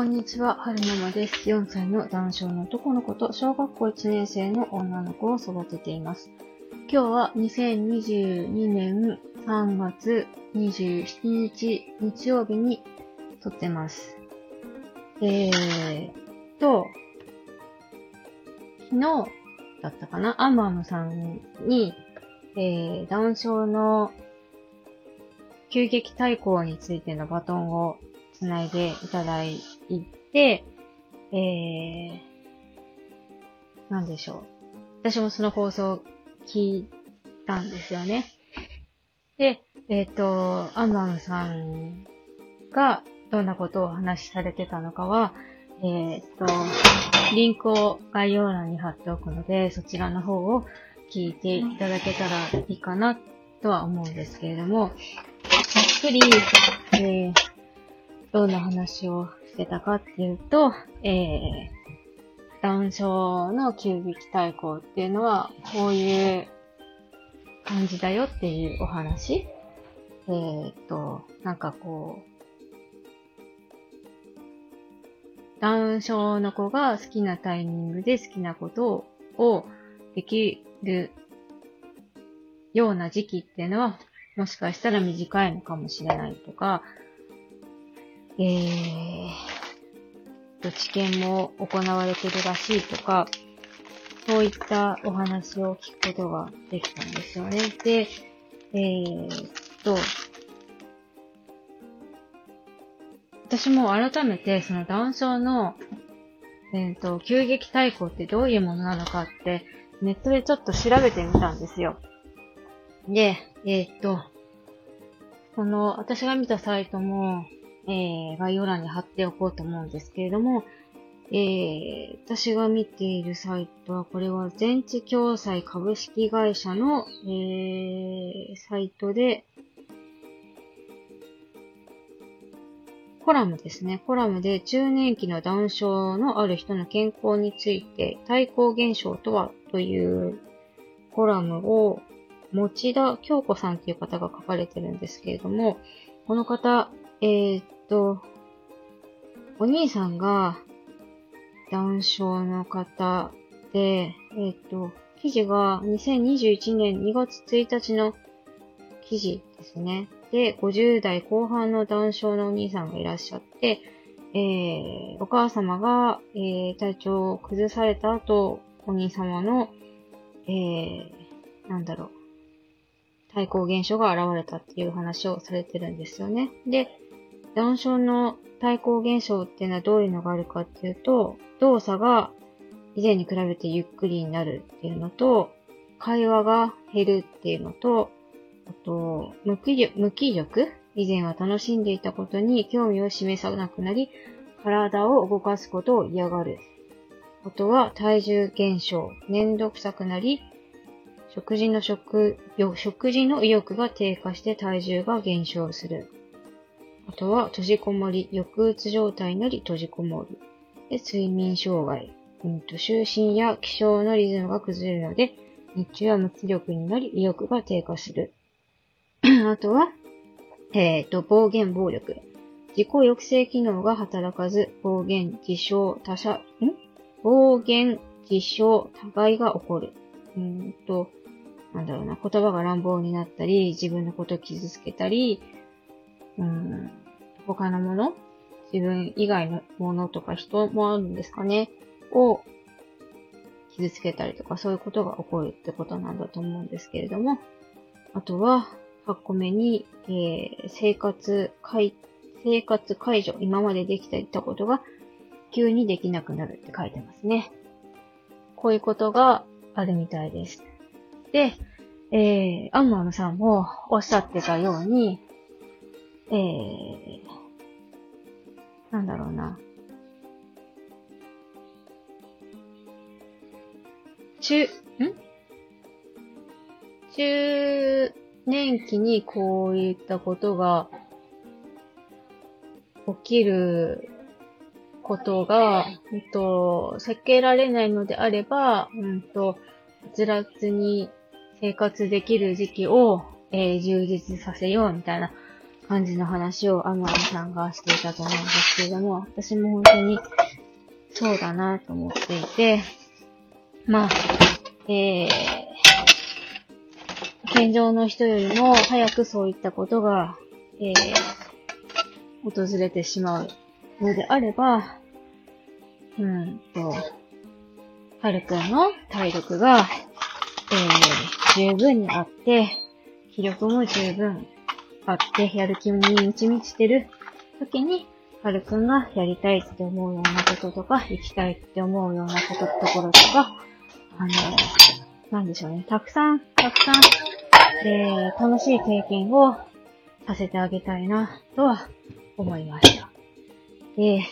こんにちは、はるままです。4歳の男性の男の子と小学校1年生の女の子を育てています。今日は2022年3月27日日曜日に撮ってます。えーと、昨日だったかな？アンマームさんに、えー、ダウン症の急激対抗についてのバトンをつないでいただいて、えー、なんでしょう。私もその放送聞いたんですよね。で、えっ、ー、と、アンバムさんがどんなことをお話しされてたのかは、えっ、ー、と、リンクを概要欄に貼っておくので、そちらの方を聞いていただけたらいいかなとは思うんですけれども、ざっくり、えー、どんな話をしてたかっていうと、えー、ダウン症の急激対抗っていうのは、こういう感じだよっていうお話。えー、っと、なんかこう、ダウン症の子が好きなタイミングで好きなことをできるような時期っていうのは、もしかしたら短いのかもしれないとか、えー、治験も行われてるらしいとか、そういったお話を聞くことができたんですよね。で、えー、っと、私も改めてそのダウン症の、えっ、と、急激対抗ってどういうものなのかってネットでちょっと調べてみたんですよ。で、えー、っと、この、私が見たサイトも、えー、概要欄に貼っておこうと思うんですけれども、えー、私が見ているサイトは、これは全知共済株式会社の、えー、サイトで、コラムですね。コラムで中年期のダウン症のある人の健康について対抗現象とはというコラムを持田京子さんという方が書かれてるんですけれども、この方、えー、と、お兄さんがダウン症の方で、えー、っと、記事が2021年2月1日の記事ですね。で、50代後半のダウン症のお兄さんがいらっしゃって、えー、お母様が、えー、体調を崩された後、お兄様の、えー、なんだろう、対抗現象が現れたっていう話をされてるんですよね。で、ダウン症の対抗現象っていうのはどういうのがあるかっていうと、動作が以前に比べてゆっくりになるっていうのと、会話が減るっていうのと、あと、無気力、無気力？以前は楽しんでいたことに興味を示さなくなり、体を動かすことを嫌がる。あとは体重減少、めんどくさくなり、食事の食、食事の意欲が低下して体重が減少する。あとは閉じこもり、抑うつ状態になり閉じこもる。で睡眠障害、うんと、就寝や起床のリズムが崩れるので、日中は無気力になり意欲が低下する。あとは、えっ、ー、と、暴言暴力。自己抑制機能が働かず、暴言、自傷、他者、ん？暴言、自傷、互いが起こる。うんと、なんだろうな、言葉が乱暴になったり、自分のことを傷つけたり、うん、他のもの？自分以外のものとか人もあるんですかね？を傷つけたりとか、そういうことが起こるってことなんだと思うんですけれども、あとは、8個目に、えー、生活、生活解除、今までできていたことが急にできなくなるって書いてますね。こういうことがあるみたいです。で、えー、アンマムさんもおっしゃってたように、えー、なんだろうな。中、ん？中年期にこういったことが起きることが、うんと、避けられないのであれば、うんと、はつらつに生活できる時期を、えー、充実させようみたいな感じの話をアムアムさんがしていたと思うんですけれども、私も本当にそうだなと思っていて、まあ、えー、健常の人よりも早くそういったことが、えー、訪れてしまうのであれば、うんと、はるくんの体力が、えー、十分にあって、気力も十分あって、やる気に満ち満ちてる時に、はるくんがやりたいって思うようなこととか、行きたいって思うようなこと、ところとか、あの、なんでしょうね。たくさん、たくさん、えー、楽しい経験をさせてあげたいな、とは思いました。で、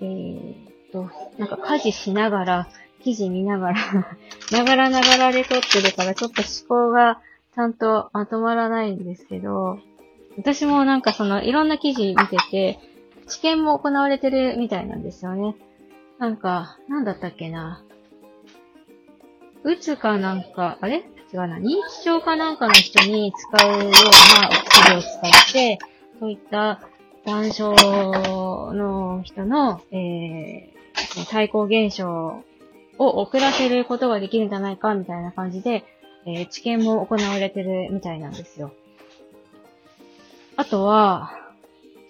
えー、っと、なんか家事しながら、記事見ながら ながらながらで撮ってるから、ちょっと思考がちゃんとまとまらないんですけど、私もなんかその、いろんな記事見てて、知見も行われてるみたいなんですよね。なんか、なんだったっけな。うつかなんか、あれ？違うな。認知症かなんかの人に使うようなお薬を使って、そういった断症の人の、えー、対抗現象を遅らせることができるんじゃないか、みたいな感じで、えー、知見も行われてるみたいなんですよ。あとは、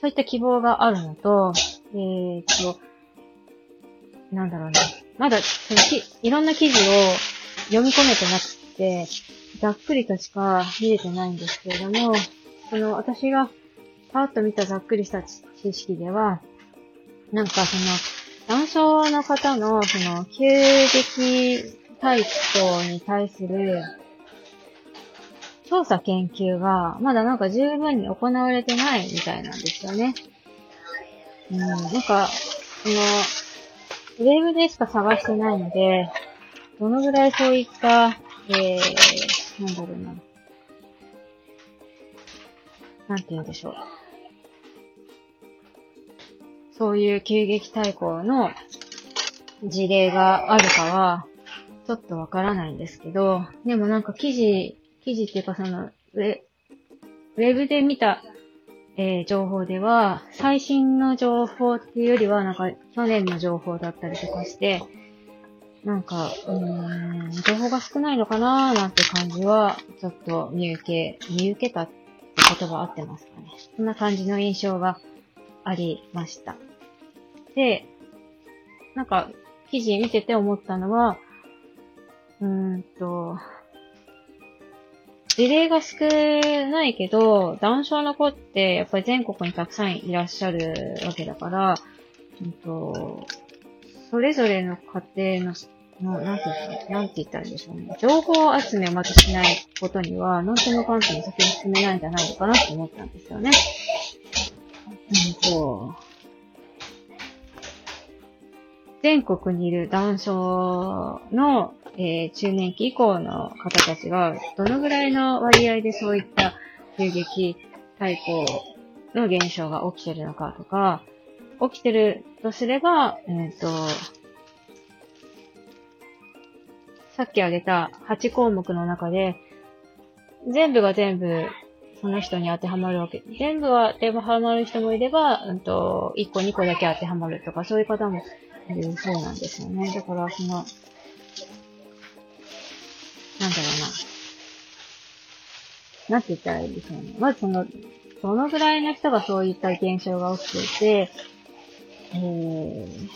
そういった希望があるのと、えー、っと、なんだろうね。まだ、その、いろんな記事を読み込めてなくて、ざっくりとしか見れてないんですけれども、その、私がパーッと見たざっくりした知識では、なんかその、男性の方の、その、急激体操に対する、調査研究が、まだなんか十分に行われてないみたいなんですよね。うん、なんか、その、ウェブでしか探してないので、どのぐらいそういった、えー、なんだろうな。なんて言うんでしょう。そういう急激対抗の事例があるかは、ちょっとわからないんですけど、でもなんか記事、記事っていうかその、ウェウェブで見た、えー、情報では、最新の情報っていうよりは、なんか去年の情報だったりとかして、なんか、うーん、情報が少ないのかなーなんて感じは、ちょっと見受け、見受けたって言葉合ってますかね。そんな感じの印象がありました。で、なんか、記事見てて思ったのは、うーんと、事例が少ないけど、ダウン症の子ってやっぱり全国にたくさんいらっしゃるわけだから、うんと、それぞれの家庭の、のなんてなんて言ったらいいんでしょうね。情報集めをまずしないことには、なんともかんとも先に進めないんじゃないのかなと思ったんですよね。うんと、全国にいる男症の、えー、中年期以降の方たちが、どのぐらいの割合でそういった急激対抗の現象が起きてるのかとか、起きてるとすれば、えっ、ー、と、さっき挙げた8項目の中で、全部が全部その人に当てはまるわけ。全部は当てはまる人もいれば、うんと、1個2個だけ当てはまるとか、そういう方もいうそうなんですよね。だから、その、なんだろうな。なんて言ったらいいでしょうね。まずその、どのぐらいの人がそういった現象が起きていて、えー、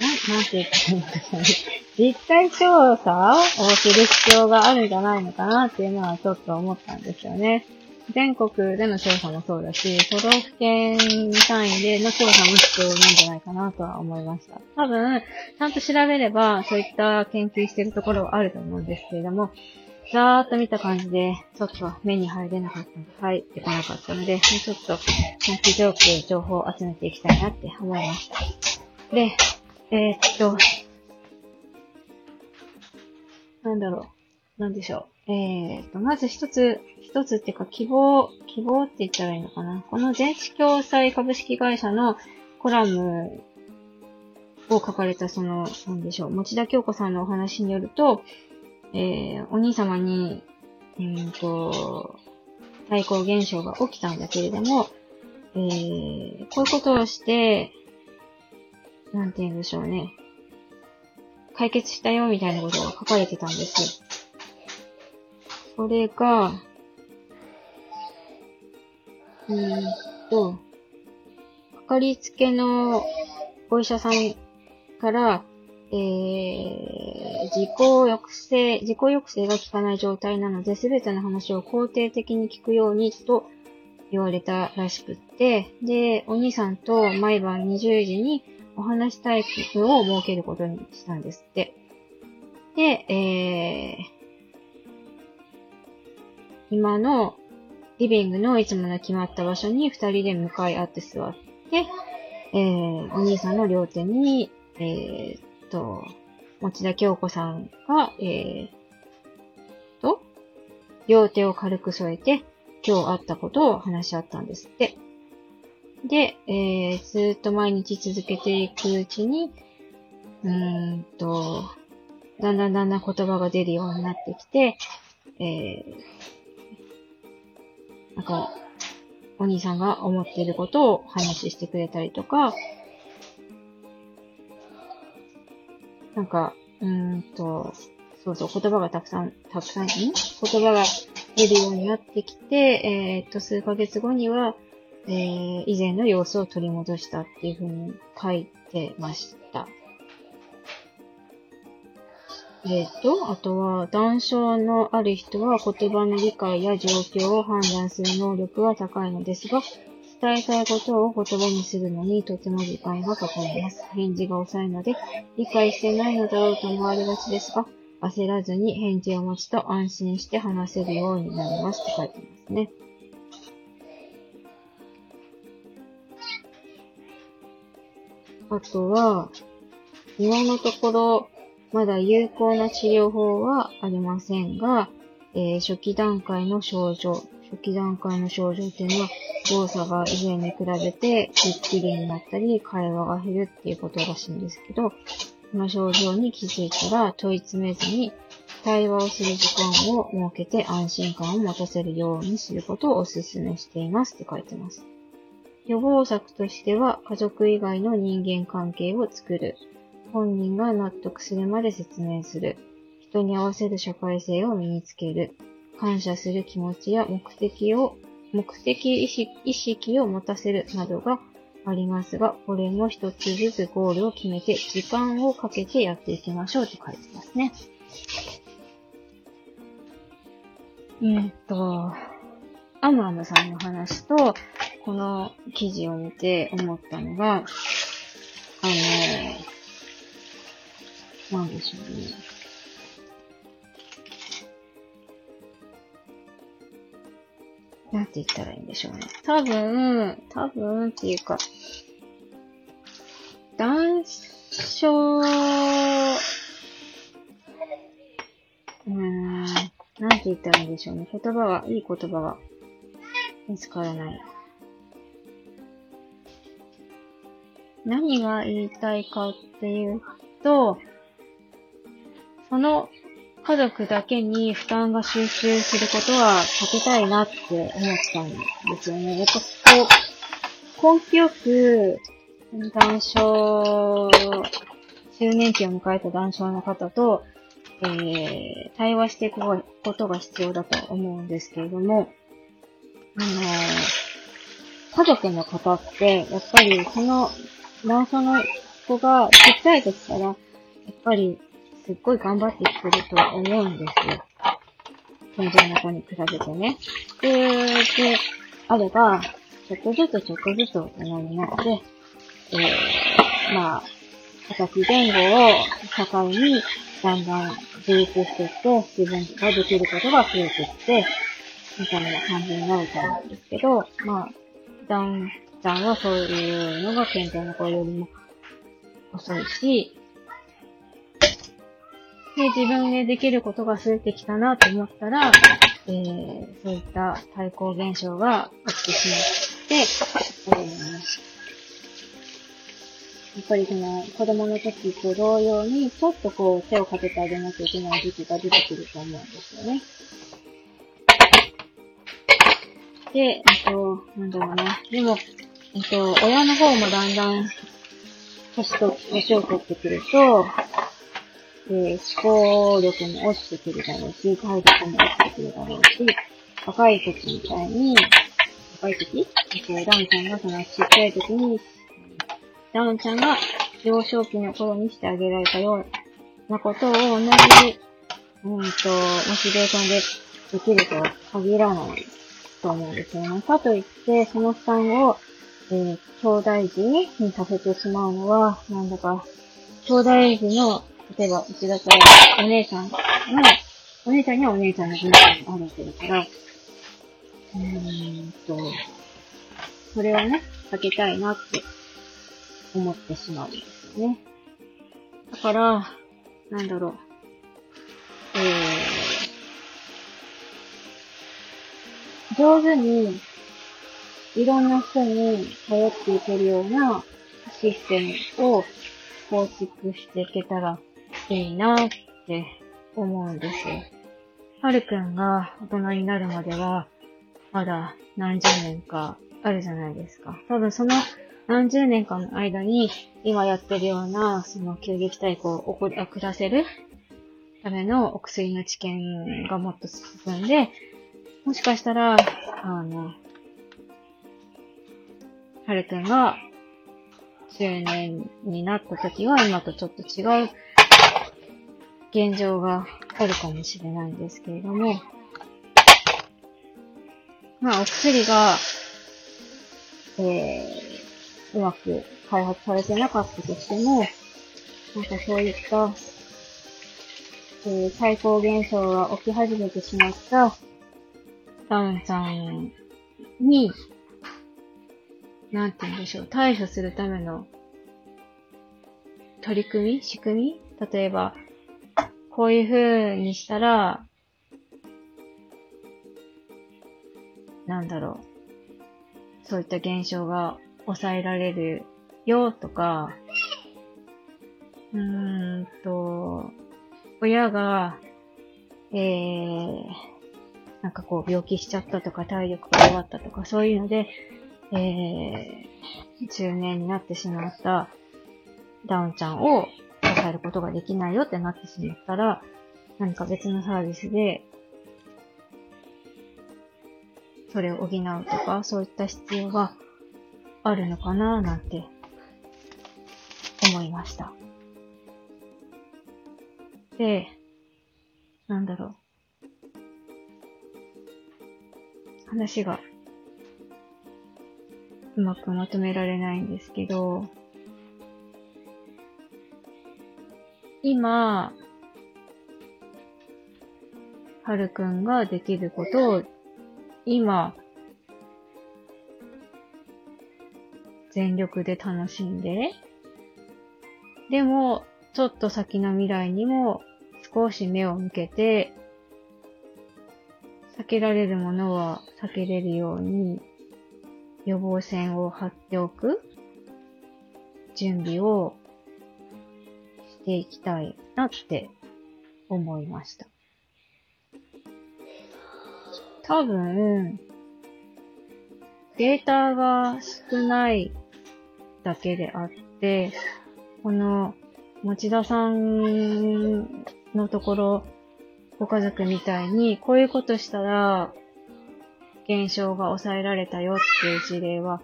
な、なんて言ったらいいんでしょうね。実態調査をする必要があるんじゃないのかなっていうのはちょっと思ったんですよね。全国での調査もそうだし、都道府県単位での調査も必要なんじゃないかなとは思いました。多分、ちゃんと調べれば、そういった研究してるところはあると思うんですけれども、ざーっと見た感じで、ちょっと目に入れなかったので、入ってこなかったので、ちょっと、研究状況、情報を集めていきたいなって思いました。で、えー、っと、なんだろう。なんでしょう。えー、と、まず一つ、一つっていうか希望、希望って言ったらいいのかな。この電子共済株式会社のコラムを書かれたその、なんでしょう、持田京子さんのお話によると、えー、お兄様に、うんと、対抗現象が起きたんだけれども、えー、こういうことをして、なんて言うんでしょうね。解決したよみたいなことが書かれてたんですよ。それが、うーんと、かかりつけのお医者さんから、えー、自己抑制、自己抑制が効かない状態なので、すべての話を肯定的に聞くようにと言われたらしくって、で、お兄さんと毎晩20時にお話タイプを設けることにしたんですって。で、えー、今のリビングのいつもの決まった場所に二人で向かい合って座って、えー、お兄さんの両手に、えー、と、持田京子さんが、えー、と、両手を軽く添えて、今日あったことを話し合ったんですって。で、えー、ずっと毎日続けていくうちに、うーんと、だんだんだんだん言葉が出るようになってきて、えー、なんか、お兄さんが思っていることを話してくれたりとか、なんか、うんと、そうそう、言葉がたくさん、たくさん、ん？言葉が出るようになってきて、えー、っと、数ヶ月後には、えー、以前の様子を取り戻したっていうふうに書いてました。えっ、ー、と、あとは、断症のある人は言葉の理解や状況を判断する能力は高いのですが、伝えたいことを言葉にするのにとても時間がかかります。返事が遅いので、理解してないのだろうと思われがちですが、焦らずに返事を持つと安心して話せるようになりますって書いてますね。あとは、今のところ、まだ有効な治療法はありませんが、えー、初期段階の症状、初期段階の症状っていうのは、動作が以前に比べてゆっくりになったり、会話が減るっていうことらしいんですけど、この症状に気づいたら問い詰めずに対話をする時間を設けて安心感を持たせるようにすることをお勧めしていますって書いてます。予防策としては、家族以外の人間関係を作る。本人が納得するまで説明する。人に合わせる社会性を身につける。感謝する気持ちや目的を、目的意識を持たせるなどがありますが、これも一つずつゴールを決めて、時間をかけてやっていきましょうって書いてますね。え、っと、アムアムさんの話と、この記事を見て思ったのが、あの、なんでしょうね。なんて言ったらいいんでしょうね。多分、多分っていうか、男性、うーん、なんて言ったらいいんでしょうね。言葉が、いい言葉が見つからない。何が言いたいかっていうと、その家族だけに負担が集中することは避けたいなって思ったんですよね。やっぱこう、根気よく、談笑、周年期を迎えた談笑の方と、えー、対話していくことが必要だと思うんですけれども、あのー、家族の方って、やっぱりそのまあその子がちっちゃい時から、やっぱりすっごい頑張ってくると思うんですよ。健常な子に比べてね。で、で、あれば、ちょっとずつちょっとずつ大人になって、えー、まあ、二十歳前後を境に、だんだん自立していって、自分ができることが増えていって、みたいな感じになると思うんですけど、まあ、だんさんはそういうのが健常な子よりも遅いし、で、自分でできることが増えてきたなと思ったら、えー、そういった対抗現象が起きてしまって、えー、やっぱりその子供の時と同様に、ちょっとこう手をかけてあげなきゃいけない時期が出てくると思うんですよね。で、えっと、なんだろうな。でも、えっと、親の方もだんだん、年と、年を取ってくると、えー、思考力も落ちてくるだろうし、体力も落ちてくるだろうし、若い時みたいに、若い時えっと、ダウンちゃんがそのちっちゃい時に、ダウンちゃんが幼少期の頃にしてあげられたようなことを同じ、うんと、モチベーションでできるとは限らないと思うんですよね。かといって、その負担を、えー、兄弟児にさせてしまうのは、なんだか、兄弟児の、例えば、うちだったら、お姉さんの、お姉ちゃんにはお姉ちゃんの分があるわけだから、うーんと、それをね、避けたいなって思ってしまうんですよね。だから、なんだろう。えー、上手に、いろんな人に頼っていけるようなシステムを構築していけたらいいなって思うんですよ。はるくんが大人になるまでは、まだ何十年かあるじゃないですか。多分その何十年間の間に、今やってるような、その急激対抗を遅らせるためのお薬の知見がもっと進んで、もしかしたら、あの、はるくんが中年になった時は今とちょっと違う現状があるかもしれないんですけれども、まあお薬が、えー、うまく開発されてなかったとしても、なんかそういった、えー、最高現象が起き始めてしまったダウンさんに、なんて言うんでしょう、対処するための取り組み仕組み？例えば、こういう風にしたら、なんだろう。そういった現象が抑えられるよとか、うーんと、親が、えー、なんかこう病気しちゃったとか体力が弱ったとかそういうので、えー、中年になってしまったダウンちゃんを支えることができないよってなってしまったら、何か別のサービスで、それを補うとか、そういった必要があるのかななんて思いました。で、なんだろう。話がうまくまとめられないんですけど、今、はるくんができることを今全力で楽しんで、でも、ちょっと先の未来にも少し目を向けて、避けられるものは避けれるように予防線を張っておく準備をしていきたいなって思いました。多分、データが少ないだけであって、この、持田さんのところ、ご家族みたいに、こういうことしたら、現象が抑えられたよっていう事例は、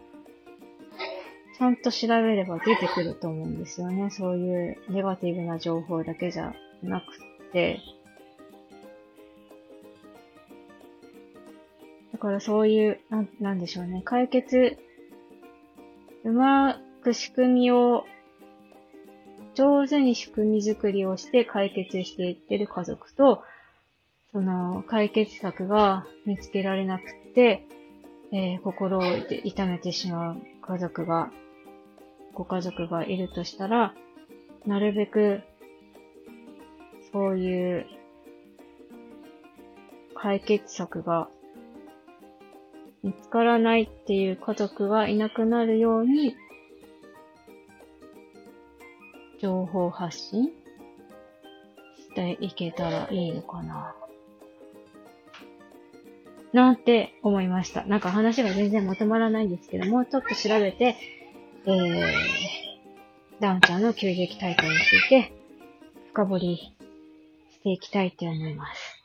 ちゃんと調べれば出てくると思うんですよね。そういうネガティブな情報だけじゃなくて。だからそういう、なん、なんでしょうね。解決、うまく仕組みを、上手に仕組み作りをして解決していってる家族と、その解決策が見つけられなくて、えー、心を痛めてしまう家族が、ご家族がいるとしたら、なるべく、そういう解決策が見つからないっていう家族がいなくなるように、情報発信していけたらいいのかな。なんて思いました。なんか話が全然まとまらないんですけど、もうちょっと調べて、えー、ダウンちゃんの急激体験について深掘りしていきたいと思います。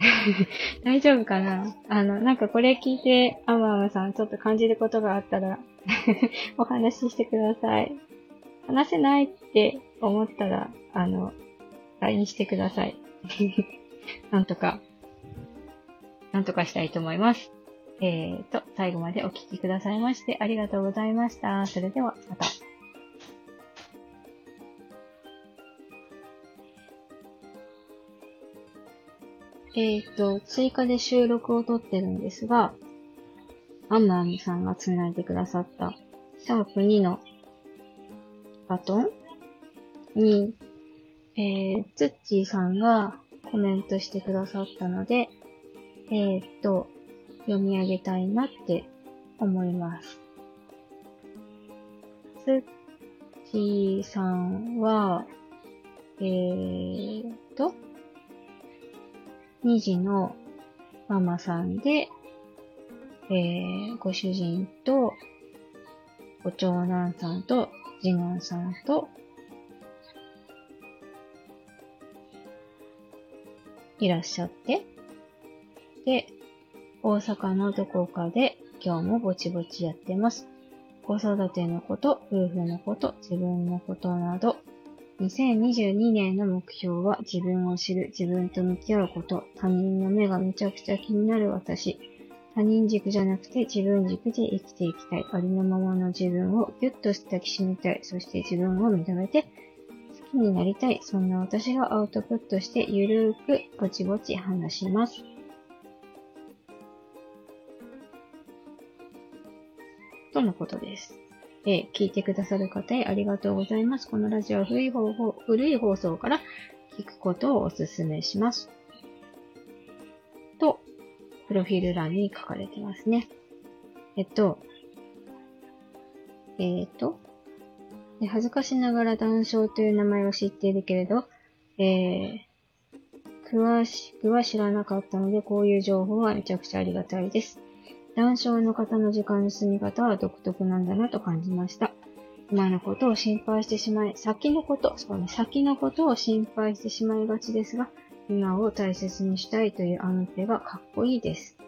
大丈夫かな？あの、なんかこれ聞いて、アマアマさんちょっと感じることがあったら お話ししてください。話せないって思ったら、あの、LINE してください。なんとか、なんとかしたいと思います。えーと、最後までお聴きくださいましてありがとうございました。それでは、また。えっ、ー、と、追加で収録を撮ってるんですが、アンマーさんが繋いでくださった、シャープ2のバトンに、えー、ツッチーさんがコメントしてくださったので、えっ、ー、と、読み上げたいなって思います。ツッチーさんは、えーと、2児のママさんで、えー、ご主人と、ご長男さんと、次男さんと、いらっしゃって、で、大阪のどこかで今日もぼちぼちやってます。子育てのこと、夫婦のこと、自分のことなど、2022年の目標は自分を知る、自分と向き合うこと、他人の目がめちゃくちゃ気になる私、他人軸じゃなくて自分軸で生きていきたい、ありのままの自分をギュッと抱きしめたい、そして自分を認めて好きになりたい、そんな私がアウトプットしてゆるーくぼちぼち話します。とのことです。えー、聞いてくださる方へありがとうございます。このラジオは古い方法古い放送から聞くことをお勧めします。と、プロフィール欄に書かれてますね。えっと、えっ、と、恥ずかしながら談笑という名前を知っているけれど、えー、詳しくは知らなかったので、こういう情報はめちゃくちゃありがたいです。談笑の方の時間の進み方は独特なんだなと感じました。今のことを心配してしまい、先のこと、そうね、先のことを心配してしまいがちですが、今を大切にしたいというあの手がかっこいいです。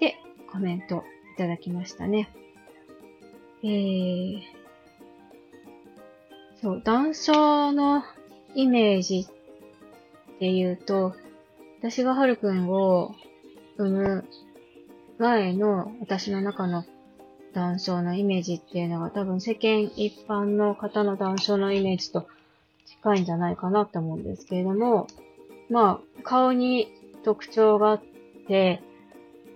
で、コメントいただきましたね。えー、そう、談笑のイメージっていうと、私がはるくんを産む前の私の中の談笑のイメージっていうのが多分世間一般の方の談笑のイメージと近いんじゃないかなって思うんですけれども、まあ、顔に特徴があって、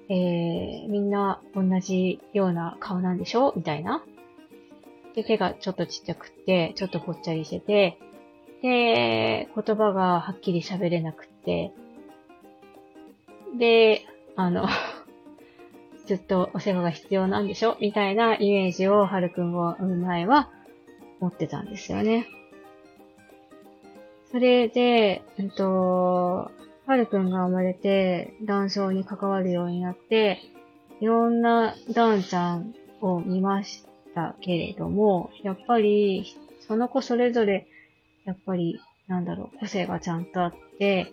えー、みんな同じような顔なんでしょみたいな。で、手がちょっとちっちゃくて、ちょっとぽっちゃりしてて、で、言葉がはっきり喋れなくて、で、あの ずっとお世話が必要なんでしょ？みたいなイメージをはるくんを産む前は持ってたんですよね。それで、えっと、はるくんが生まれて、男性に関わるようになって、いろんなダンちゃんを見ましたけれども、やっぱり、その子それぞれ、やっぱり、なんだろう、個性がちゃんとあって、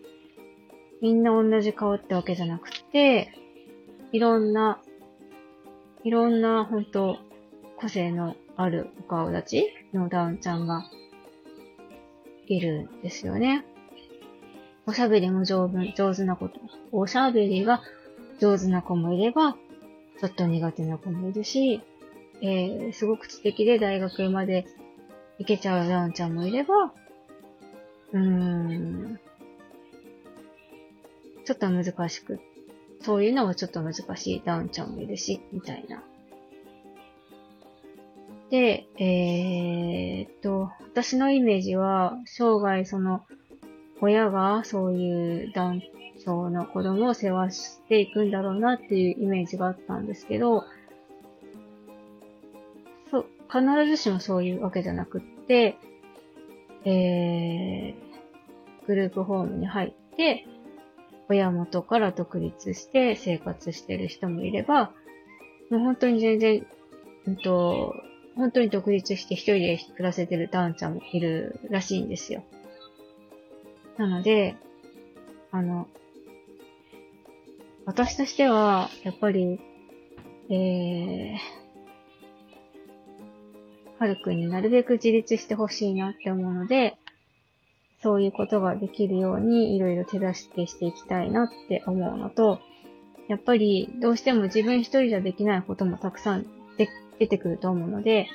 みんな同じ顔ってわけじゃなくて、いろんな、いろんな、本当個性のあるお顔立ちのダウンちゃんがいるんですよね。おしゃべりも上手、上手なこと。おしゃべりが上手な子もいれば、ちょっと苦手な子もいるし、えー、すごく知的で大学まで行けちゃうダウンちゃんもいれば、うーん、ちょっと難しく、そういうのはちょっと難しいダウンちゃんもいるし、みたいな。で、えー、っと、私のイメージは、生涯その、親がそういうダウン症の子供を世話していくんだろうなっていうイメージがあったんですけど、そう、必ずしもそういうわけじゃなくって、えー、グループホームに入って、親元から独立して生活してる人もいれば、もう本当に全然、うんと、本当に独立して一人で暮らせてるダウンちゃんもいるらしいんですよ。なので、あの、私としては、やっぱり、えー、はるくんになるべく自立してほしいなって思うので、そういうことができるようにいろいろ手助けしていきたいなって思うのと、やっぱりどうしても自分一人じゃできないこともたくさん出てくると思うので、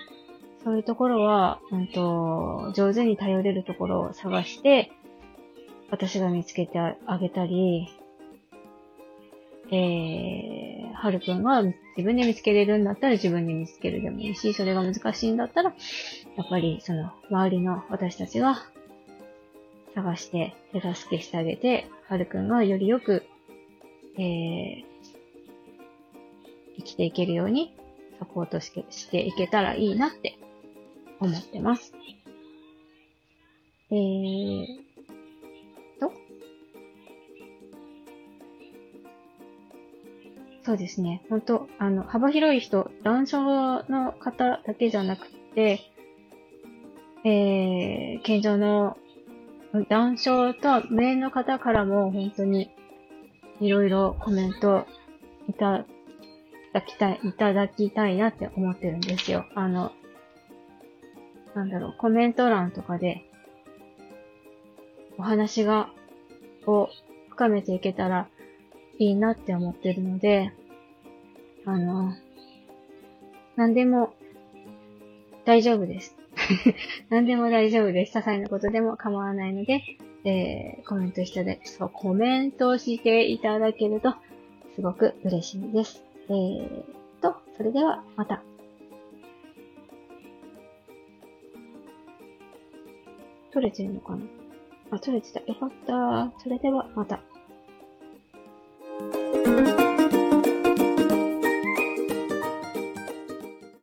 そういうところは、うんと、上手に頼れるところを探して、私が見つけてあげたり、えー、はるくんが自分で見つけれるんだったら自分で見つけるでもいいし、それが難しいんだったら、やっぱりその周りの私たちが探して手助けしてあげて、はるくんがよりよく、えー、生きていけるようにサポートしてしていけたらいいなって思ってます。えー、と、そうですね。本当あの、幅広い人、男性の方だけじゃなくて、えー、健常の談笑と無縁の方からも本当にいろいろコメントいただきたい、いただきたいなって思ってるんですよ。あの、なんだろう、コメント欄とかでお話が、を深めていけたらいいなって思ってるので、あの、何でも大丈夫です。何でも大丈夫です。些細なことでも構わないので、えー、コメントしてで、そう、コメントしていただけると、すごく嬉しいです。えーと、それではまた。取れてるのかな？あ、取れてた。よかった。それではまた。